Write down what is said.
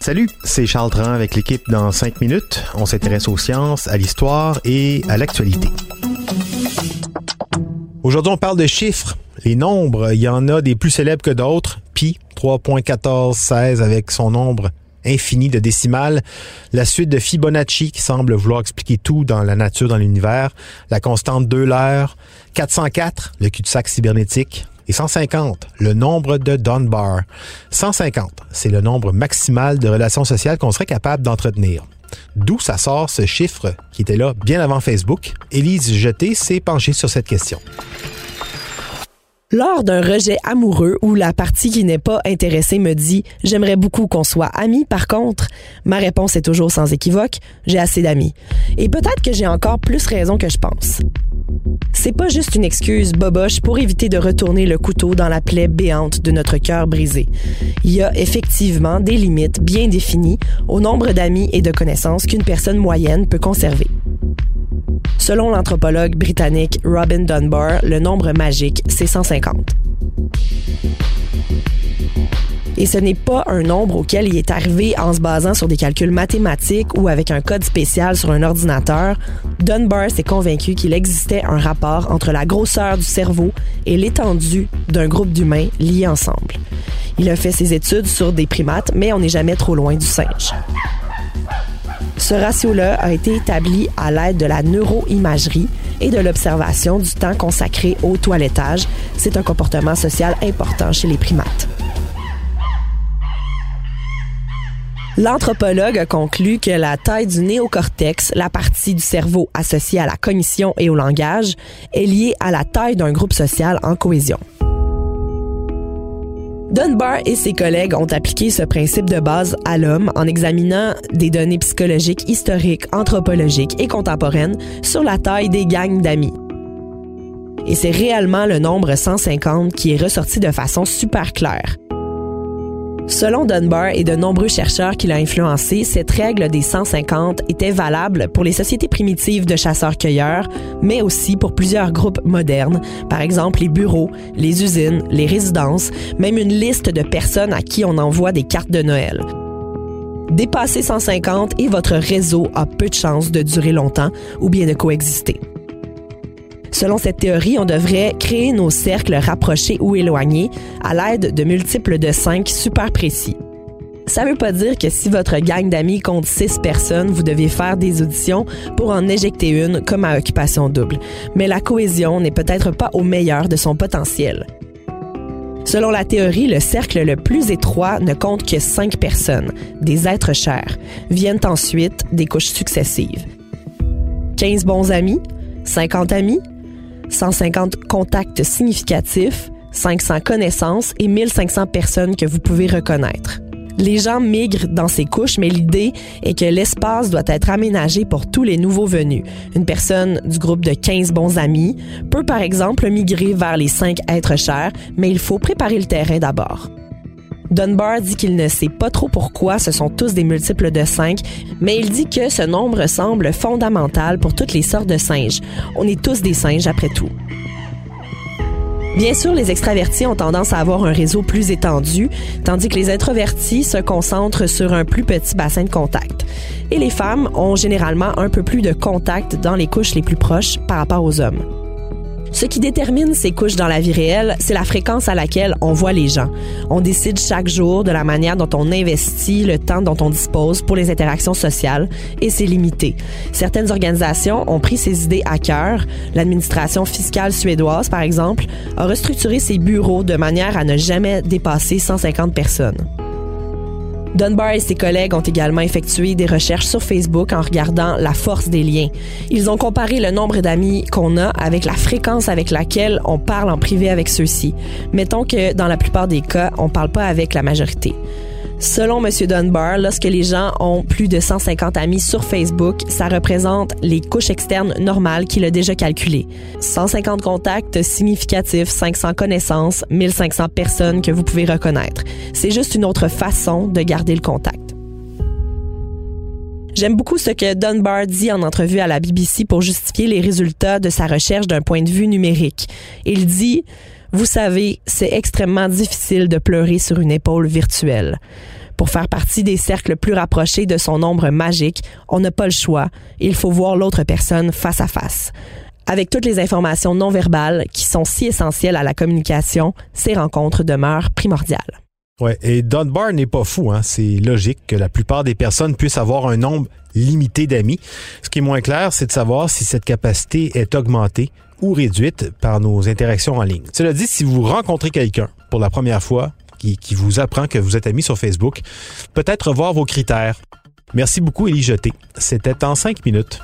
Salut, c'est Charles Dran avec l'équipe dans 5 minutes. On s'intéresse aux sciences, à l'histoire et à l'actualité. Aujourd'hui, on parle de chiffres, les nombres. Il y en a des plus célèbres que d'autres. Pi, 3.1416 avec son nombre infini de décimales, la suite de Fibonacci qui semble vouloir expliquer tout dans la nature, dans l'univers, la constante d'Euler, 404, le cul-de-sac cybernétique, et 150, le nombre de Dunbar. 150, c'est le nombre maximal de relations sociales qu'on serait capable d'entretenir. D'où ça sort ce chiffre qui était là bien avant Facebook. Élise Jeté s'est penchée sur cette question. Lors d'un rejet amoureux où la partie qui n'est pas intéressée me dit j'aimerais beaucoup qu'on soit amis par contre, ma réponse est toujours sans équivoque, j'ai assez d'amis. Et peut-être que j'ai encore plus raison que je pense. C'est pas juste une excuse boboche pour éviter de retourner le couteau dans la plaie béante de notre cœur brisé. Il y a effectivement des limites bien définies au nombre d'amis et de connaissances qu'une personne moyenne peut conserver. Selon l'anthropologue britannique Robin Dunbar, le nombre magique, c'est 150. Et ce n'est pas un nombre auquel il est arrivé en se basant sur des calculs mathématiques ou avec un code spécial sur un ordinateur. Dunbar s'est convaincu qu'il existait un rapport entre la grosseur du cerveau et l'étendue d'un groupe d'humains liés ensemble. Il a fait ses études sur des primates, mais on n'est jamais trop loin du singe. Ce ratio-là a été établi à l'aide de la neuroimagerie et de l'observation du temps consacré au toilettage. C'est un comportement social important chez les primates. L'anthropologue a conclu que la taille du néocortex, la partie du cerveau associée à la cognition et au langage, est liée à la taille d'un groupe social en cohésion. Dunbar et ses collègues ont appliqué ce principe de base à l'homme en examinant des données psychologiques, historiques, anthropologiques et contemporaines sur la taille des gangs d'amis. Et c'est réellement le nombre 150 qui est ressorti de façon super claire. Selon Dunbar et de nombreux chercheurs qui l'ont influencé, cette règle des 150 était valable pour les sociétés primitives de chasseurs-cueilleurs, mais aussi pour plusieurs groupes modernes, par exemple les bureaux, les usines, les résidences, même une liste de personnes à qui on envoie des cartes de Noël. Dépassez 150 et votre réseau a peu de chances de durer longtemps ou bien de coexister. Selon cette théorie, on devrait créer nos cercles rapprochés ou éloignés à l'aide de multiples de 5 super précis. Ça veut pas dire que si votre gang d'amis compte 6 personnes, vous devez faire des auditions pour en éjecter une comme à occupation double. Mais la cohésion n'est peut-être pas au meilleur de son potentiel. Selon la théorie, le cercle le plus étroit ne compte que 5 personnes, des êtres chers. Viennent ensuite des couches successives. 15 bons amis, 50 amis, 150 contacts significatifs, 500 connaissances et 1500 personnes que vous pouvez reconnaître. Les gens migrent dans ces couches, mais l'idée est que l'espace doit être aménagé pour tous les nouveaux venus. Une personne du groupe de 15 bons amis peut par exemple migrer vers les 5 êtres chers, mais il faut préparer le terrain d'abord. Dunbar dit qu'il ne sait pas trop pourquoi ce sont tous des multiples de 5, mais il dit que ce nombre semble fondamental pour toutes les sortes de singes. On est tous des singes après tout. Bien sûr, les extravertis ont tendance à avoir un réseau plus étendu, tandis que les introvertis se concentrent sur un plus petit bassin de contact. Et les femmes ont généralement un peu plus de contact dans les couches les plus proches par rapport aux hommes. Ce qui détermine ces couches dans la vie réelle, c'est la fréquence à laquelle on voit les gens. On décide chaque jour de la manière dont on investit le temps dont on dispose pour les interactions sociales et c'est limité. Certaines organisations ont pris ces idées à cœur. L'administration fiscale suédoise, par exemple, a restructuré ses bureaux de manière à ne jamais dépasser 150 personnes. Dunbar et ses collègues ont également effectué des recherches sur Facebook en regardant la force des liens. Ils ont comparé le nombre d'amis qu'on a avec la fréquence avec laquelle on parle en privé avec ceux-ci. Mettons que dans la plupart des cas, on parle pas avec la majorité. Selon M. Dunbar, lorsque les gens ont plus de 150 amis sur Facebook, ça représente les couches externes normales qu'il a déjà calculées. 150 contacts significatifs, 500 connaissances, 1500 personnes que vous pouvez reconnaître. C'est juste une autre façon de garder le contact. J'aime beaucoup ce que Dunbar dit en entrevue à la BBC pour justifier les résultats de sa recherche d'un point de vue numérique. Il dit vous savez, c'est extrêmement difficile de pleurer sur une épaule virtuelle. Pour faire partie des cercles plus rapprochés de son ombre magique, on n'a pas le choix. Il faut voir l'autre personne face à face. Avec toutes les informations non verbales qui sont si essentielles à la communication, ces rencontres demeurent primordiales. Ouais, et Dunbar n'est pas fou, hein. C'est logique que la plupart des personnes puissent avoir un nombre limité d'amis. Ce qui est moins clair, c'est de savoir si cette capacité est augmentée ou réduite par nos interactions en ligne. Cela dit, si vous rencontrez quelqu'un pour la première fois qui, vous apprend que vous êtes ami sur Facebook, peut-être revoir vos critères. Merci beaucoup, Élie Jeté. C'était en cinq minutes.